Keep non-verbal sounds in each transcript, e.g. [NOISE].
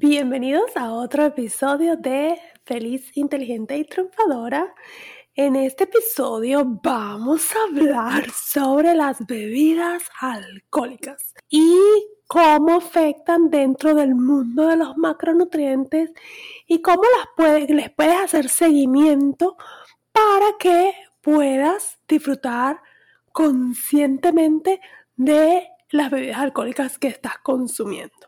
Bienvenidos a otro episodio de Feliz, Inteligente y Triunfadora. En este episodio vamos a hablar sobre las bebidas alcohólicas y cómo afectan dentro del mundo de los macronutrientes y cómo las les puedes hacer seguimiento para que puedas disfrutar conscientemente de las bebidas alcohólicas que estás consumiendo.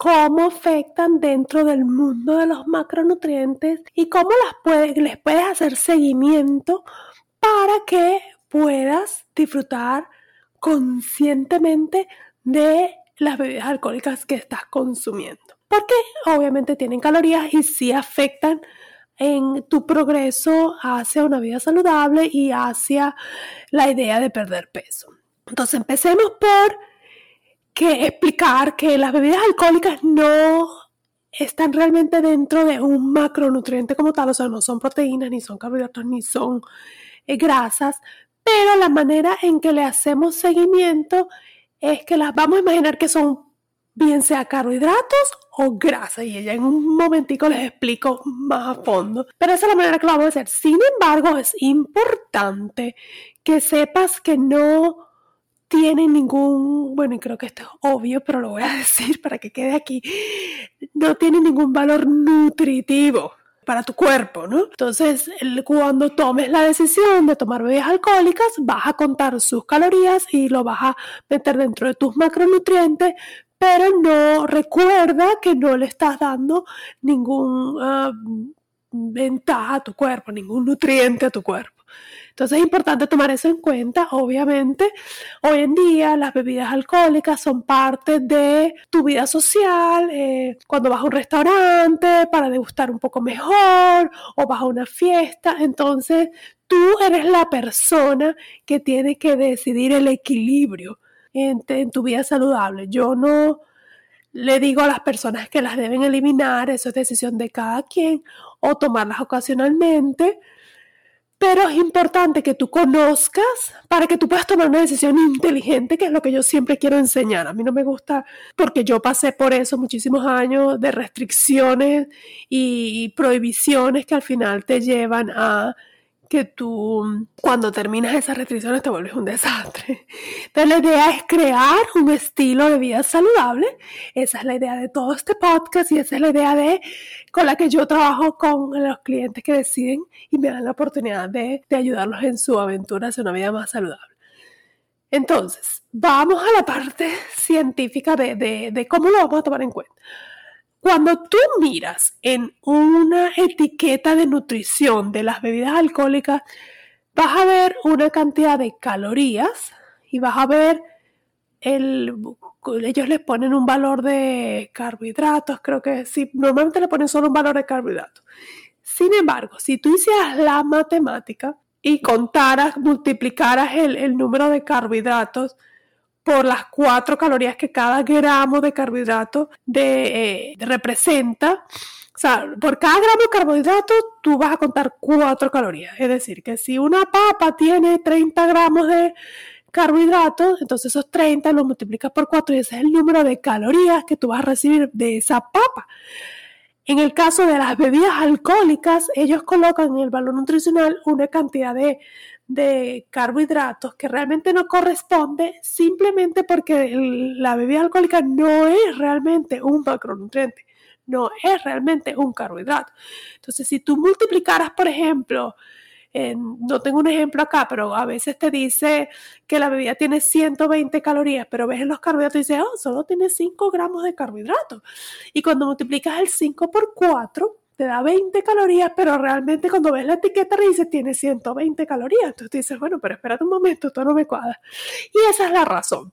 cómo afectan dentro del mundo de los macronutrientes y cómo les puedes hacer seguimiento para que puedas disfrutar conscientemente de las bebidas alcohólicas que estás consumiendo. Porque obviamente tienen calorías y sí afectan en tu progreso hacia una vida saludable y hacia la idea de perder peso. Entonces empecemos por que explicar que las bebidas alcohólicas no están realmente dentro de un macronutriente como tal, o sea, no son proteínas, ni son carbohidratos, ni son eh, grasas, pero la manera en que le hacemos seguimiento es que las vamos a imaginar que son bien sea carbohidratos o grasa y ella en un momentico les explico más a fondo, pero esa es la manera que lo vamos a hacer. Sin embargo, es importante que sepas que no tiene ningún, bueno, y creo que esto es obvio, pero lo voy a [LAUGHS] decir para que quede aquí, no tiene ningún valor nutritivo para tu cuerpo, ¿no? Entonces, cuando tomes la decisión de tomar bebidas alcohólicas, vas a contar sus calorías y lo vas a meter dentro de tus macronutrientes, pero no recuerda que no le estás dando ningún ah, ventaja a tu cuerpo, ningún nutriente a tu cuerpo. Entonces es importante tomar eso en cuenta. Obviamente, hoy en día las bebidas alcohólicas son parte de tu vida social. Eh, cuando vas a un restaurante para degustar un poco mejor o vas a una fiesta, entonces tú eres la persona que tiene que decidir el equilibrio en, en tu vida saludable. Yo no le digo a las personas que las deben eliminar, eso es decisión de cada quien, o tomarlas ocasionalmente, pero es importante que tú conozcas para que tú puedas tomar una decisión inteligente, que es lo que yo siempre quiero enseñar. A mí no me gusta, porque yo pasé por eso muchísimos años de restricciones y prohibiciones que al final te llevan a que tú cuando terminas esas restricciones te vuelves un desastre. Entonces la idea es crear un estilo de vida saludable. Esa es la idea de todo este podcast y esa es la idea de con la que yo trabajo con los clientes que deciden y me dan la oportunidad de, de ayudarlos en su aventura hacia una vida más saludable. Entonces, vamos a la parte científica de, de, de cómo lo vamos a tomar en cuenta. Cuando tú miras en una etiqueta de nutrición de las bebidas alcohólicas, vas a ver una cantidad de calorías y vas a ver el, ellos les ponen un valor de carbohidratos, creo que sí, normalmente le ponen solo un valor de carbohidratos. Sin embargo, si tú hicieras la matemática y contaras, multiplicaras el, el número de carbohidratos, por las cuatro calorías que cada gramo de carbohidrato de, eh, representa. O sea, por cada gramo de carbohidrato tú vas a contar cuatro calorías. Es decir, que si una papa tiene 30 gramos de carbohidratos, entonces esos 30 los multiplicas por 4 y ese es el número de calorías que tú vas a recibir de esa papa. En el caso de las bebidas alcohólicas, ellos colocan en el valor nutricional una cantidad de de carbohidratos que realmente no corresponde simplemente porque la bebida alcohólica no es realmente un macronutriente, no es realmente un carbohidrato. Entonces, si tú multiplicaras, por ejemplo, no tengo un ejemplo acá, pero a veces te dice que la bebida tiene 120 calorías, pero ves en los carbohidratos y dices, oh, solo tiene 5 gramos de carbohidratos. Y cuando multiplicas el 5 por 4, te da 20 calorías, pero realmente cuando ves la etiqueta dice tiene 120 calorías. Entonces dices, bueno, pero espérate un momento, esto no me cuadra. Y esa es la razón.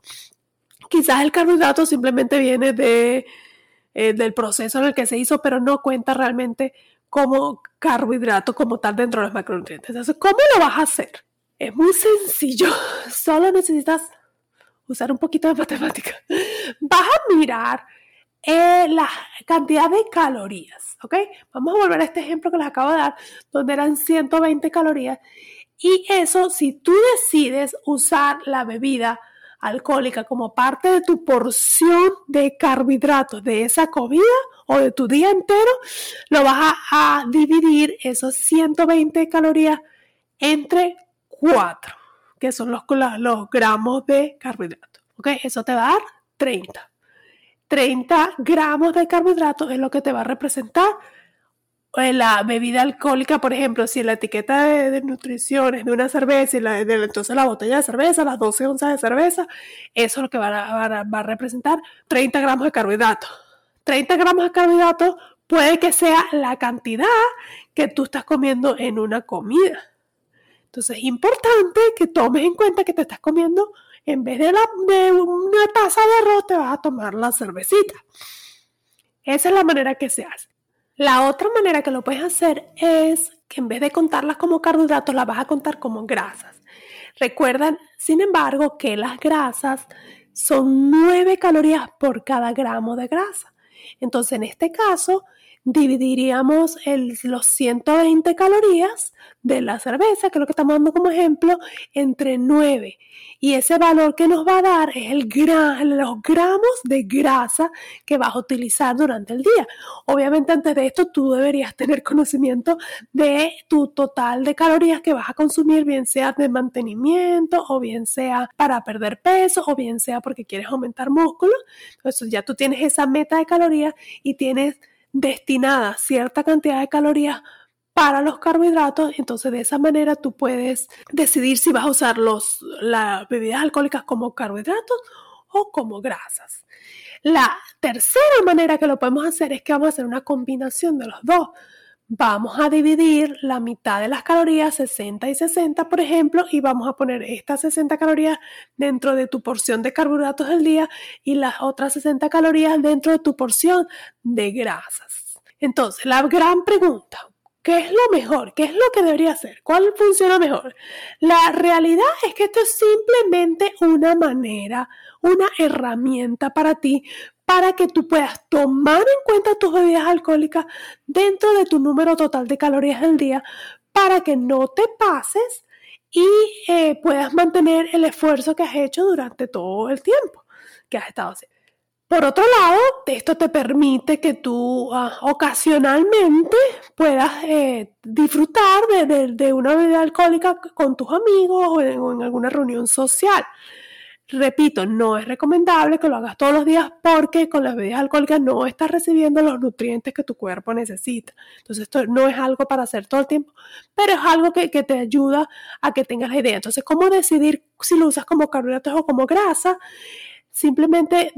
Quizás el carbohidrato simplemente viene de, eh, del proceso en el que se hizo, pero no cuenta realmente como carbohidrato como tal dentro de los macronutrientes. Entonces, ¿cómo lo vas a hacer? Es muy sencillo. [LAUGHS] Solo necesitas usar un poquito de matemática. Vas a mirar eh, la cantidad de calorías, ¿ok? Vamos a volver a este ejemplo que les acabo de dar, donde eran 120 calorías. Y eso, si tú decides usar la bebida alcohólica como parte de tu porción de carbohidratos de esa comida o de tu día entero, lo vas a, dividir esos 120 calorías entre 4, que son los, los gramos de carbohidratos. ¿Ok? Eso te va a dar 30. 30 gramos de carbohidratos es lo que te va a representar la bebida alcohólica, por ejemplo, si la etiqueta de, nutrición es de una cerveza y la, entonces la botella de cerveza, las 12 onzas de cerveza, eso es lo que va a, va a representar 30 gramos de carbohidratos. 30 gramos de carbohidratos puede que sea la cantidad que tú estás comiendo en una comida. Entonces es importante que tomes en cuenta que te estás comiendo, en vez de, la, de una taza de arroz, te vas a tomar la cervecita. Esa es la manera que se hace. La otra manera que lo puedes hacer es que en vez de contarlas como carbohidratos, las vas a contar como grasas. Recuerdan, sin embargo, que las grasas son 9 calorías por cada gramo de grasa. Entonces, en este caso, dividiríamos los 120 calorías de la cerveza, que es lo que estamos dando como ejemplo, entre 9. Y ese valor que nos va a dar es el los gramos de grasa que vas a utilizar durante el día. Obviamente antes de esto tú deberías tener conocimiento de tu total de calorías que vas a consumir, bien sea de mantenimiento o bien sea para perder peso o bien sea porque quieres aumentar músculo. Entonces ya tú tienes esa meta de calorías y tienes destinada cierta cantidad de calorías para los carbohidratos, entonces de esa manera tú puedes decidir si vas a usar los, las bebidas alcohólicas como carbohidratos o como grasas. La tercera manera que lo podemos hacer es que vamos a hacer una combinación de los dos. Vamos a dividir la mitad de las calorías, 60 y 60, por ejemplo, y vamos a poner estas 60 calorías dentro de tu porción de carbohidratos del día y las otras 60 calorías dentro de tu porción de grasas. Entonces, la gran pregunta, ¿Qué es lo mejor? ¿Qué es lo que debería hacer? ¿Cuál funciona mejor? La realidad es que esto es simplemente una manera, una herramienta para ti, para que tú puedas tomar en cuenta tus bebidas alcohólicas dentro de tu número total de calorías del día, para que no te pases y eh, puedas mantener el esfuerzo que has hecho durante todo el tiempo que has estado haciendo. Por otro lado, esto te permite que tú ah, ocasionalmente puedas eh, disfrutar de, una bebida alcohólica con tus amigos o en, alguna reunión social. Repito, no es recomendable que lo hagas todos los días porque con las bebidas alcohólicas no estás recibiendo los nutrientes que tu cuerpo necesita. Entonces, esto no es algo para hacer todo el tiempo, pero es algo que, que te ayuda a que tengas la idea. Entonces, ¿cómo decidir si lo usas como carbohidratos o como grasa? simplemente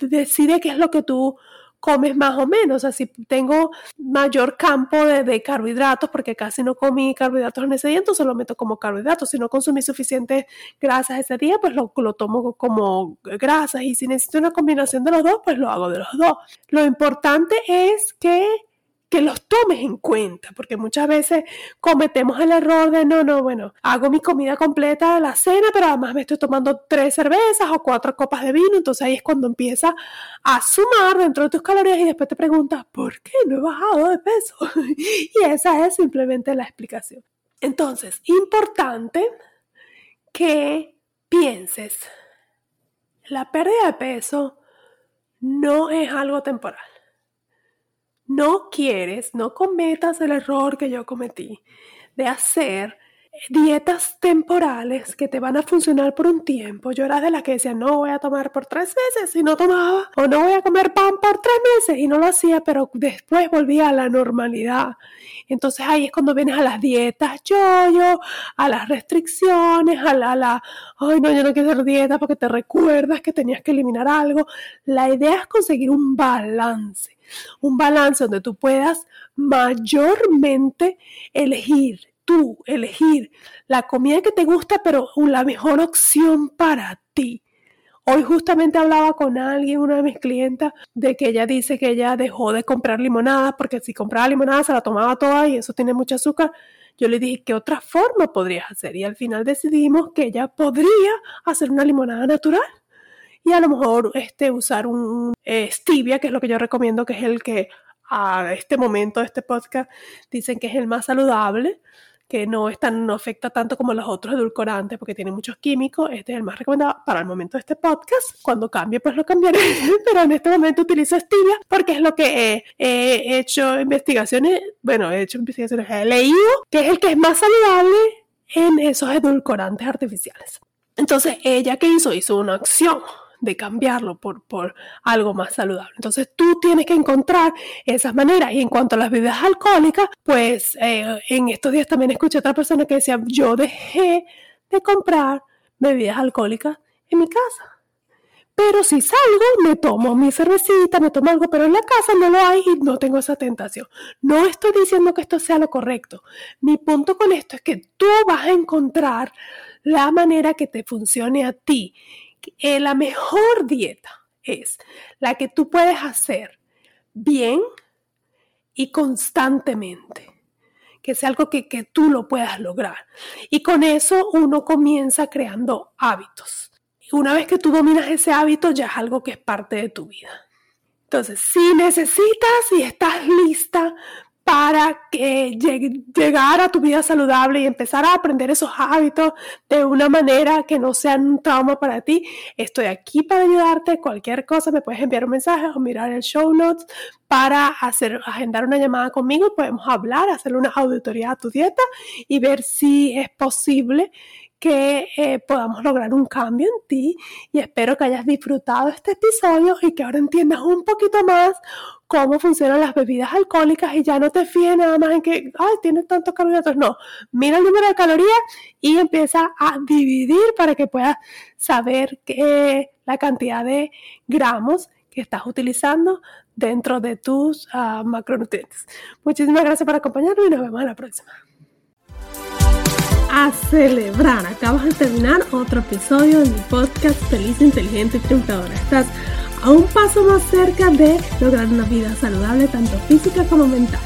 decide qué es lo que tú comes más o menos. O sea, si tengo mayor campo de, carbohidratos, porque casi no comí carbohidratos en ese día, entonces lo meto como carbohidratos. Si no consumí suficientes grasas ese día, pues lo, lo tomo como grasas. Y si necesito una combinación de los dos, pues lo hago de los dos. Lo importante es que que los tomes en cuenta, porque muchas veces cometemos el error de no, no, bueno, hago mi comida completa de la cena, pero además me estoy tomando tres cervezas o cuatro copas de vino, entonces ahí es cuando empieza a sumar dentro de tus calorías y después te preguntas, ¿por qué no he bajado de peso? [LAUGHS] y esa es simplemente la explicación. Entonces, importante que pienses, la pérdida de peso no es algo temporal no quieres, no cometas el error que yo cometí de hacer dietas temporales que te van a funcionar por un tiempo. Yo era de las que decía, no voy a tomar por tres meses y no tomaba, o no voy a comer pan por tres meses y no lo hacía, pero después volvía a la normalidad. Entonces ahí es cuando vienes a las dietas yo-yo, a las restricciones, a la, la, ay no, yo no quiero hacer dieta porque te recuerdas que tenías que eliminar algo. La idea es conseguir un balance, un balance donde tú puedas mayormente elegir tú elegir la comida que te gusta, pero la mejor opción para ti. Hoy justamente hablaba con alguien, una de mis clientas, de que ella dice que ella dejó de comprar limonada porque si compraba limonada se la tomaba toda y eso tiene mucho azúcar. Yo le dije, ¿qué otra forma podrías hacer? Y al final decidimos que ella podría hacer una limonada natural y a lo mejor este, usar un eh, stevia, que es lo que yo recomiendo, que es el que a este momento de este podcast dicen que es el más saludable que no, es tan, no afecta tanto como los otros edulcorantes porque tiene muchos químicos. Este es el más recomendado para el momento de este podcast. Cuando cambie, pues lo cambiaré. [LAUGHS] Pero en este momento utilizo stevia porque es lo que he, hecho investigaciones. Bueno, he hecho investigaciones, he leído que es el que es más saludable en esos edulcorantes artificiales. Entonces, ella que hizo, hizo una acción de cambiarlo por, por algo más saludable. Entonces tú tienes que encontrar esas maneras. Y en cuanto a las bebidas alcohólicas, pues eh, en estos días también escuché a otra persona que decía, yo dejé de comprar bebidas alcohólicas en mi casa. Pero si salgo, me tomo mi cervecita, me tomo algo, pero en la casa no lo hay y no tengo esa tentación. No estoy diciendo que esto sea lo correcto. Mi punto con esto es que tú vas a encontrar la manera que te funcione a ti eh, la mejor dieta es la que tú puedes hacer bien y constantemente. Que sea algo que, que tú lo puedas lograr. Y con eso uno comienza creando hábitos. Una vez que tú dominas ese hábito, ya es algo que es parte de tu vida. Entonces, si necesitas y estás lista para que llegar a tu vida saludable y empezar a aprender esos hábitos de una manera que no sean un trauma para ti. Estoy aquí para ayudarte. Cualquier cosa me puedes enviar un mensaje o mirar el show notes para hacer, agendar una llamada conmigo. Podemos hablar, hacer una auditoría a tu dieta y ver si es posible que eh, podamos lograr un cambio en ti y espero que hayas disfrutado este episodio y que ahora entiendas un poquito más cómo funcionan las bebidas alcohólicas y ya no te fíes nada más en que, ay, tiene tantos carbohidratos. No, mira el número de calorías y empieza a dividir para que puedas saber que, la cantidad de gramos que estás utilizando dentro de tus uh, macronutrientes. Muchísimas gracias por acompañarme y nos vemos en la próxima a celebrar. Acabas de terminar otro episodio de mi podcast Feliz, Inteligente y Triunfadora. Estás a un paso más cerca de lograr una vida saludable, tanto física como mental.